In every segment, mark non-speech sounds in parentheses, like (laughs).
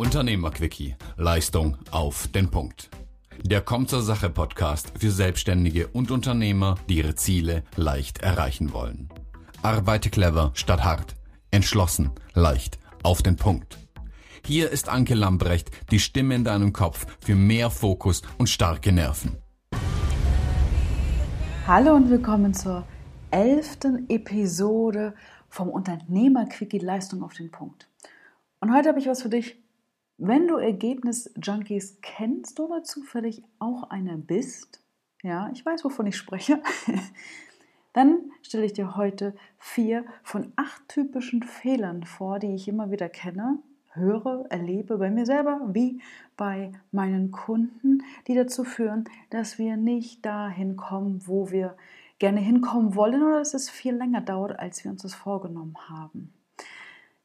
Unternehmerquickie. Leistung auf den Punkt. Der Komm zur Sache Podcast für Selbstständige und Unternehmer, die ihre Ziele leicht erreichen wollen. Arbeite clever statt hart. Entschlossen, leicht, auf den Punkt. Hier ist Anke Lambrecht, die Stimme in deinem Kopf für mehr Fokus und starke Nerven. Hallo und willkommen zur elften Episode vom Unternehmer-Quickie Leistung auf den Punkt. Und heute habe ich was für dich. Wenn du Ergebnis-Junkies kennst oder zufällig auch einer bist, ja, ich weiß, wovon ich spreche, (laughs) dann stelle ich dir heute vier von acht typischen Fehlern vor, die ich immer wieder kenne, höre, erlebe bei mir selber wie bei meinen Kunden, die dazu führen, dass wir nicht dahin kommen, wo wir gerne hinkommen wollen oder dass es viel länger dauert, als wir uns das vorgenommen haben.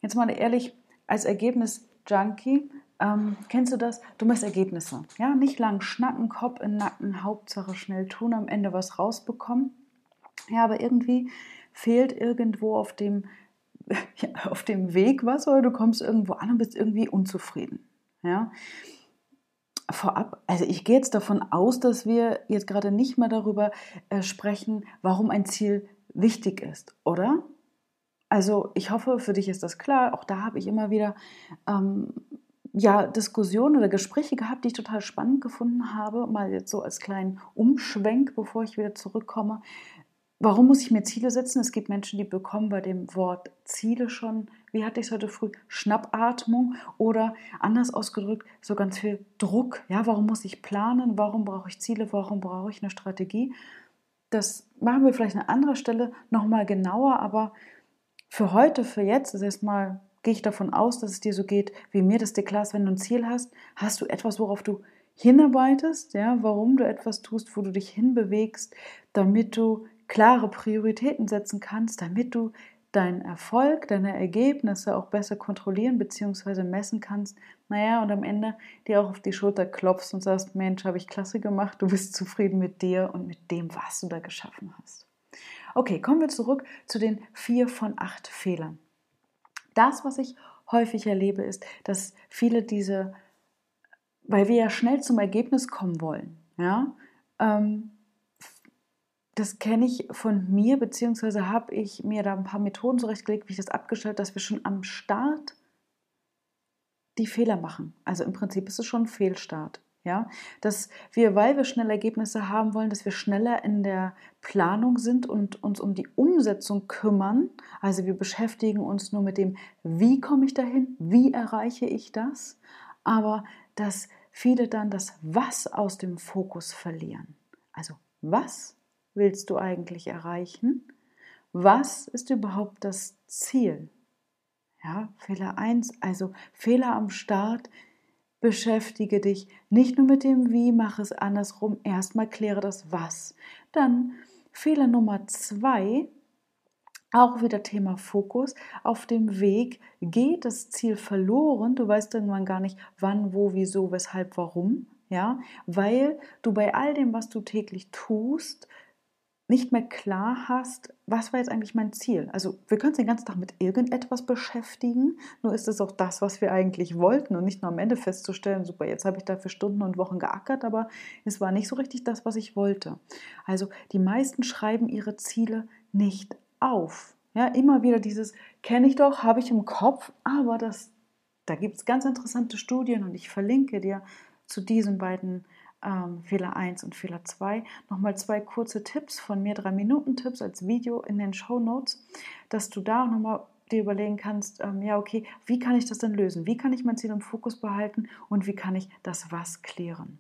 Jetzt mal ehrlich, als Ergebnis Junkie, ähm, kennst du das? Du machst Ergebnisse. Ja, nicht lang schnacken, Kopf in Nacken, Hauptsache schnell tun, am Ende was rausbekommen. Ja, aber irgendwie fehlt irgendwo auf dem, (laughs) ja, auf dem Weg was oder du kommst irgendwo an und bist irgendwie unzufrieden. Ja. Vorab, also ich gehe jetzt davon aus, dass wir jetzt gerade nicht mehr darüber äh, sprechen, warum ein Ziel wichtig ist, oder? Also ich hoffe, für dich ist das klar. Auch da habe ich immer wieder ähm, ja, Diskussionen oder Gespräche gehabt, die ich total spannend gefunden habe. Mal jetzt so als kleinen Umschwenk, bevor ich wieder zurückkomme. Warum muss ich mir Ziele setzen? Es gibt Menschen, die bekommen bei dem Wort Ziele schon, wie hatte ich es heute früh, Schnappatmung oder anders ausgedrückt, so ganz viel Druck. Ja, warum muss ich planen? Warum brauche ich Ziele? Warum brauche ich eine Strategie? Das machen wir vielleicht an anderer Stelle nochmal genauer, aber für heute, für jetzt, ist erstmal, gehe ich davon aus, dass es dir so geht, wie mir das dir klar ist, wenn du ein Ziel hast, hast du etwas, worauf du hinarbeitest, ja, warum du etwas tust, wo du dich hinbewegst, damit du klare Prioritäten setzen kannst, damit du deinen Erfolg, deine Ergebnisse auch besser kontrollieren bzw. messen kannst. Naja, und am Ende dir auch auf die Schulter klopfst und sagst, Mensch, habe ich klasse gemacht, du bist zufrieden mit dir und mit dem, was du da geschaffen hast. Okay, kommen wir zurück zu den vier von acht Fehlern. Das, was ich häufig erlebe, ist, dass viele diese, weil wir ja schnell zum Ergebnis kommen wollen, ja, ähm, das kenne ich von mir, beziehungsweise habe ich mir da ein paar Methoden zurechtgelegt, wie ich das abgestellt, dass wir schon am Start die Fehler machen. Also im Prinzip ist es schon ein Fehlstart. Ja, dass wir, weil wir schnell Ergebnisse haben wollen, dass wir schneller in der Planung sind und uns um die Umsetzung kümmern. Also wir beschäftigen uns nur mit dem, wie komme ich dahin, wie erreiche ich das, aber dass viele dann das Was aus dem Fokus verlieren. Also was willst du eigentlich erreichen? Was ist überhaupt das Ziel? Ja, Fehler 1, also Fehler am Start Beschäftige dich nicht nur mit dem Wie, mach es andersrum. Erstmal kläre das Was. Dann Fehler Nummer zwei, auch wieder Thema Fokus. Auf dem Weg geht das Ziel verloren. Du weißt irgendwann gar nicht, wann, wo, wieso, weshalb, warum. Ja, weil du bei all dem, was du täglich tust, nicht mehr klar hast, was war jetzt eigentlich mein Ziel. Also wir können uns den ganzen Tag mit irgendetwas beschäftigen, nur ist es auch das, was wir eigentlich wollten und nicht nur am Ende festzustellen, super, jetzt habe ich dafür Stunden und Wochen geackert, aber es war nicht so richtig das, was ich wollte. Also die meisten schreiben ihre Ziele nicht auf. Ja, immer wieder dieses, kenne ich doch, habe ich im Kopf, aber das, da gibt es ganz interessante Studien und ich verlinke dir zu diesen beiden ähm, Fehler 1 und Fehler 2. Nochmal zwei kurze Tipps von mir, drei Minuten Tipps als Video in den Show Notes, dass du da nochmal dir überlegen kannst, ähm, ja, okay, wie kann ich das denn lösen? Wie kann ich mein Ziel im Fokus behalten und wie kann ich das Was klären?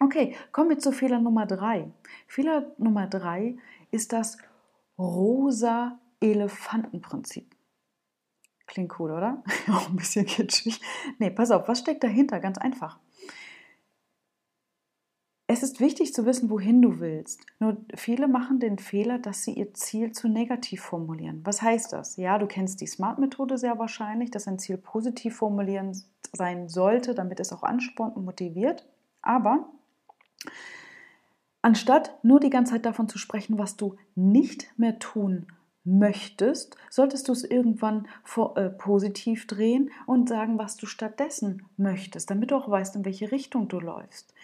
Okay, kommen wir zu Fehler Nummer 3. Fehler Nummer 3 ist das rosa Elefantenprinzip. Klingt cool, oder? (laughs) Auch ein bisschen kitschig. Nee, pass auf, was steckt dahinter? Ganz einfach. Es ist wichtig zu wissen, wohin du willst. Nur viele machen den Fehler, dass sie ihr Ziel zu negativ formulieren. Was heißt das? Ja, du kennst die SMART-Methode sehr wahrscheinlich, dass ein Ziel positiv formulieren sein sollte, damit es auch anspornt und motiviert. Aber anstatt nur die ganze Zeit davon zu sprechen, was du nicht mehr tun möchtest, solltest du es irgendwann vor, äh, positiv drehen und sagen, was du stattdessen möchtest, damit du auch weißt, in welche Richtung du läufst.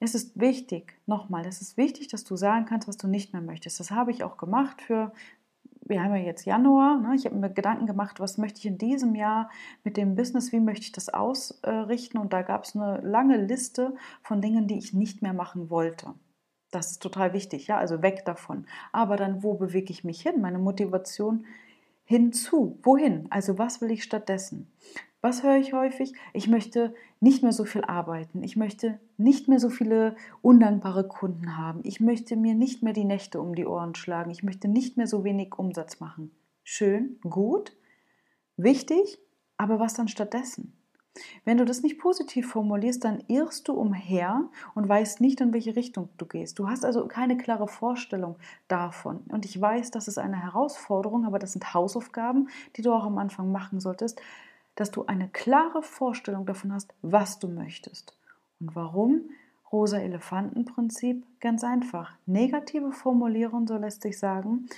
Es ist wichtig, nochmal, es ist wichtig, dass du sagen kannst, was du nicht mehr möchtest. Das habe ich auch gemacht für, wir haben ja jetzt Januar, ne? ich habe mir Gedanken gemacht, was möchte ich in diesem Jahr mit dem Business, wie möchte ich das ausrichten und da gab es eine lange Liste von Dingen, die ich nicht mehr machen wollte. Das ist total wichtig, ja, also weg davon. Aber dann, wo bewege ich mich hin? Meine Motivation hinzu. Wohin? Also was will ich stattdessen? Was höre ich häufig? Ich möchte nicht mehr so viel arbeiten. Ich möchte nicht mehr so viele undankbare Kunden haben. Ich möchte mir nicht mehr die Nächte um die Ohren schlagen. Ich möchte nicht mehr so wenig Umsatz machen. Schön, gut, wichtig, aber was dann stattdessen? Wenn du das nicht positiv formulierst, dann irrst du umher und weißt nicht, in welche Richtung du gehst. Du hast also keine klare Vorstellung davon. Und ich weiß, das ist eine Herausforderung, aber das sind Hausaufgaben, die du auch am Anfang machen solltest, dass du eine klare Vorstellung davon hast, was du möchtest. Und warum? Rosa Elefantenprinzip ganz einfach. Negative Formulierung, so lässt sich sagen,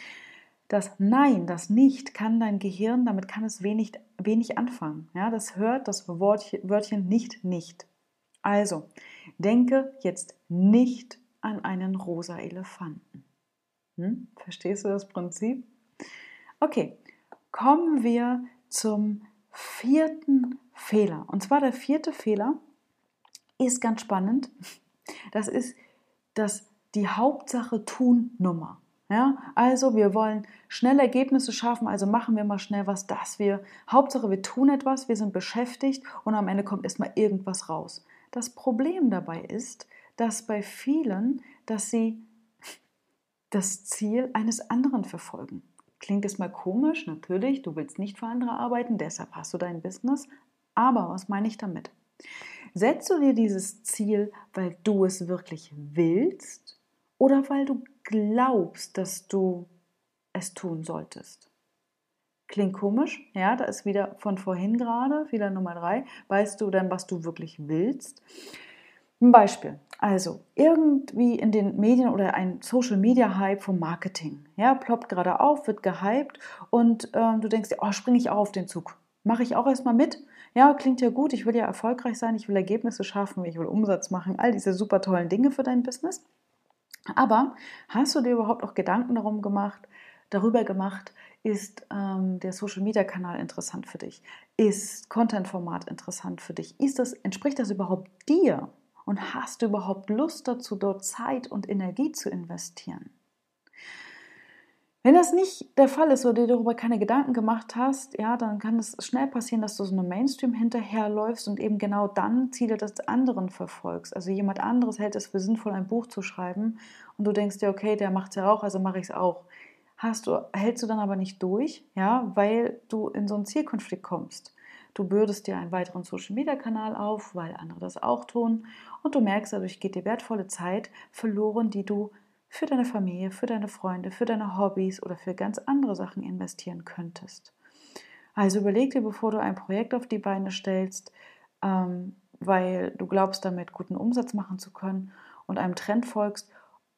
das Nein, das Nicht kann dein Gehirn, damit kann es wenig, wenig anfangen. Ja, das hört das Wörtchen nicht nicht. Also, denke jetzt nicht an einen rosa Elefanten. Hm? Verstehst du das Prinzip? Okay, kommen wir zum vierten Fehler. Und zwar der vierte Fehler ist ganz spannend. Das ist das die Hauptsache tun Nummer. Ja, also wir wollen schnell Ergebnisse schaffen, also machen wir mal schnell was, dass wir, Hauptsache wir tun etwas, wir sind beschäftigt und am Ende kommt erstmal irgendwas raus. Das Problem dabei ist, dass bei vielen, dass sie das Ziel eines anderen verfolgen. Klingt es mal komisch, natürlich, du willst nicht für andere arbeiten, deshalb hast du dein Business. Aber was meine ich damit? Setzt du dir dieses Ziel, weil du es wirklich willst oder weil du glaubst, dass du es tun solltest. Klingt komisch, ja, da ist wieder von vorhin gerade, wieder Nummer drei. Weißt du denn, was du wirklich willst? Ein Beispiel. Also, irgendwie in den Medien oder ein Social Media Hype vom Marketing. Ja, ploppt gerade auf, wird gehypt und äh, du denkst dir, oh, springe ich auch auf den Zug. Mache ich auch erstmal mit? Ja, klingt ja gut, ich will ja erfolgreich sein, ich will Ergebnisse schaffen, ich will Umsatz machen, all diese super tollen Dinge für dein Business. Aber hast du dir überhaupt auch Gedanken darum gemacht, darüber gemacht, ist ähm, der Social Media Kanal interessant für dich? Ist Content Format interessant für dich? Ist das, entspricht das überhaupt dir? Und hast du überhaupt Lust dazu, dort Zeit und Energie zu investieren? Wenn das nicht der Fall ist oder dir darüber keine Gedanken gemacht hast, ja, dann kann es schnell passieren, dass du so einem Mainstream hinterherläufst und eben genau dann Ziele des anderen verfolgst. Also jemand anderes hält es für sinnvoll, ein Buch zu schreiben und du denkst dir, okay, der macht es ja auch, also mache ich es auch. Hast du, hältst du dann aber nicht durch, ja, weil du in so einen Zielkonflikt kommst. Du bürdest dir einen weiteren Social Media Kanal auf, weil andere das auch tun und du merkst, dadurch geht dir wertvolle Zeit verloren, die du für deine Familie, für deine Freunde, für deine Hobbys oder für ganz andere Sachen investieren könntest. Also überleg dir, bevor du ein Projekt auf die Beine stellst, ähm, weil du glaubst, damit guten Umsatz machen zu können und einem Trend folgst,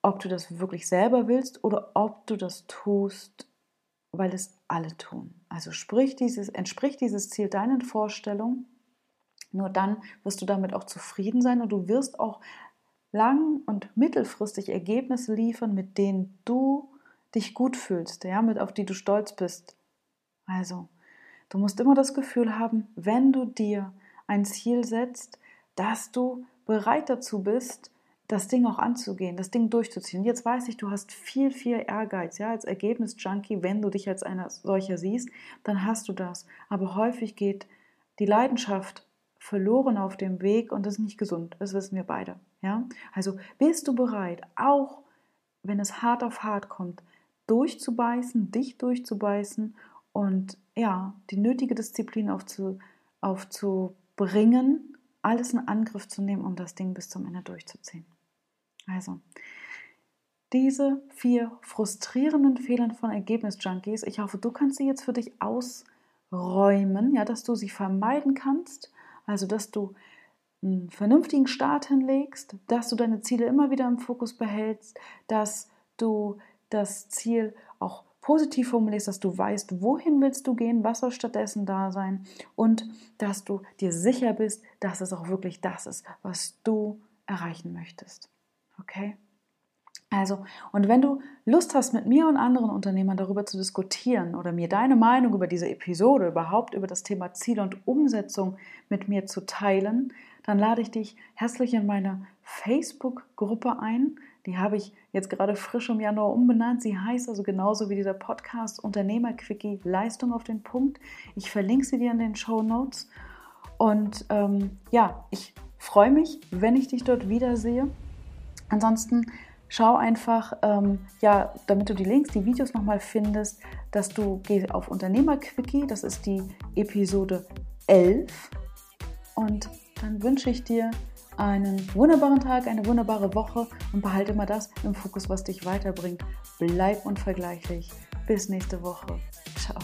ob du das wirklich selber willst oder ob du das tust, weil es alle tun. Also dieses, entspricht dieses Ziel deinen Vorstellungen. Nur dann wirst du damit auch zufrieden sein und du wirst auch lang- und mittelfristig Ergebnisse liefern, mit denen du dich gut fühlst, ja, mit auf die du stolz bist. Also, du musst immer das Gefühl haben, wenn du dir ein Ziel setzt, dass du bereit dazu bist, das Ding auch anzugehen, das Ding durchzuziehen. Jetzt weiß ich, du hast viel, viel Ehrgeiz, ja, als Ergebnis-Junkie, wenn du dich als einer solcher siehst, dann hast du das. Aber häufig geht die Leidenschaft verloren auf dem Weg und das ist nicht gesund. Das wissen wir beide. Ja? Also bist du bereit, auch wenn es hart auf hart kommt, durchzubeißen, dich durchzubeißen und ja, die nötige Disziplin aufzu, aufzubringen, alles in Angriff zu nehmen, um das Ding bis zum Ende durchzuziehen. Also, diese vier frustrierenden Fehler von Ergebnisjunkies, ich hoffe, du kannst sie jetzt für dich ausräumen, ja, dass du sie vermeiden kannst, also dass du einen vernünftigen Start hinlegst, dass du deine Ziele immer wieder im Fokus behältst, dass du das Ziel auch positiv formulierst, dass du weißt, wohin willst du gehen, was soll stattdessen da sein und dass du dir sicher bist, dass es auch wirklich das ist, was du erreichen möchtest. Okay? Also, und wenn du Lust hast, mit mir und anderen Unternehmern darüber zu diskutieren oder mir deine Meinung über diese Episode, überhaupt über das Thema Ziel und Umsetzung mit mir zu teilen, dann lade ich dich herzlich in meine Facebook-Gruppe ein. Die habe ich jetzt gerade frisch im Januar umbenannt. Sie heißt also genauso wie dieser Podcast Unternehmerquickie Leistung auf den Punkt. Ich verlinke sie dir in den Show Notes. Und ähm, ja, ich freue mich, wenn ich dich dort wiedersehe. Ansonsten schau einfach, ähm, ja, damit du die Links, die Videos nochmal findest, dass du gehst auf Unternehmerquickie, das ist die Episode 11. Und dann wünsche ich dir einen wunderbaren Tag, eine wunderbare Woche und behalte immer das im Fokus, was dich weiterbringt. Bleib unvergleichlich. Bis nächste Woche. Ciao.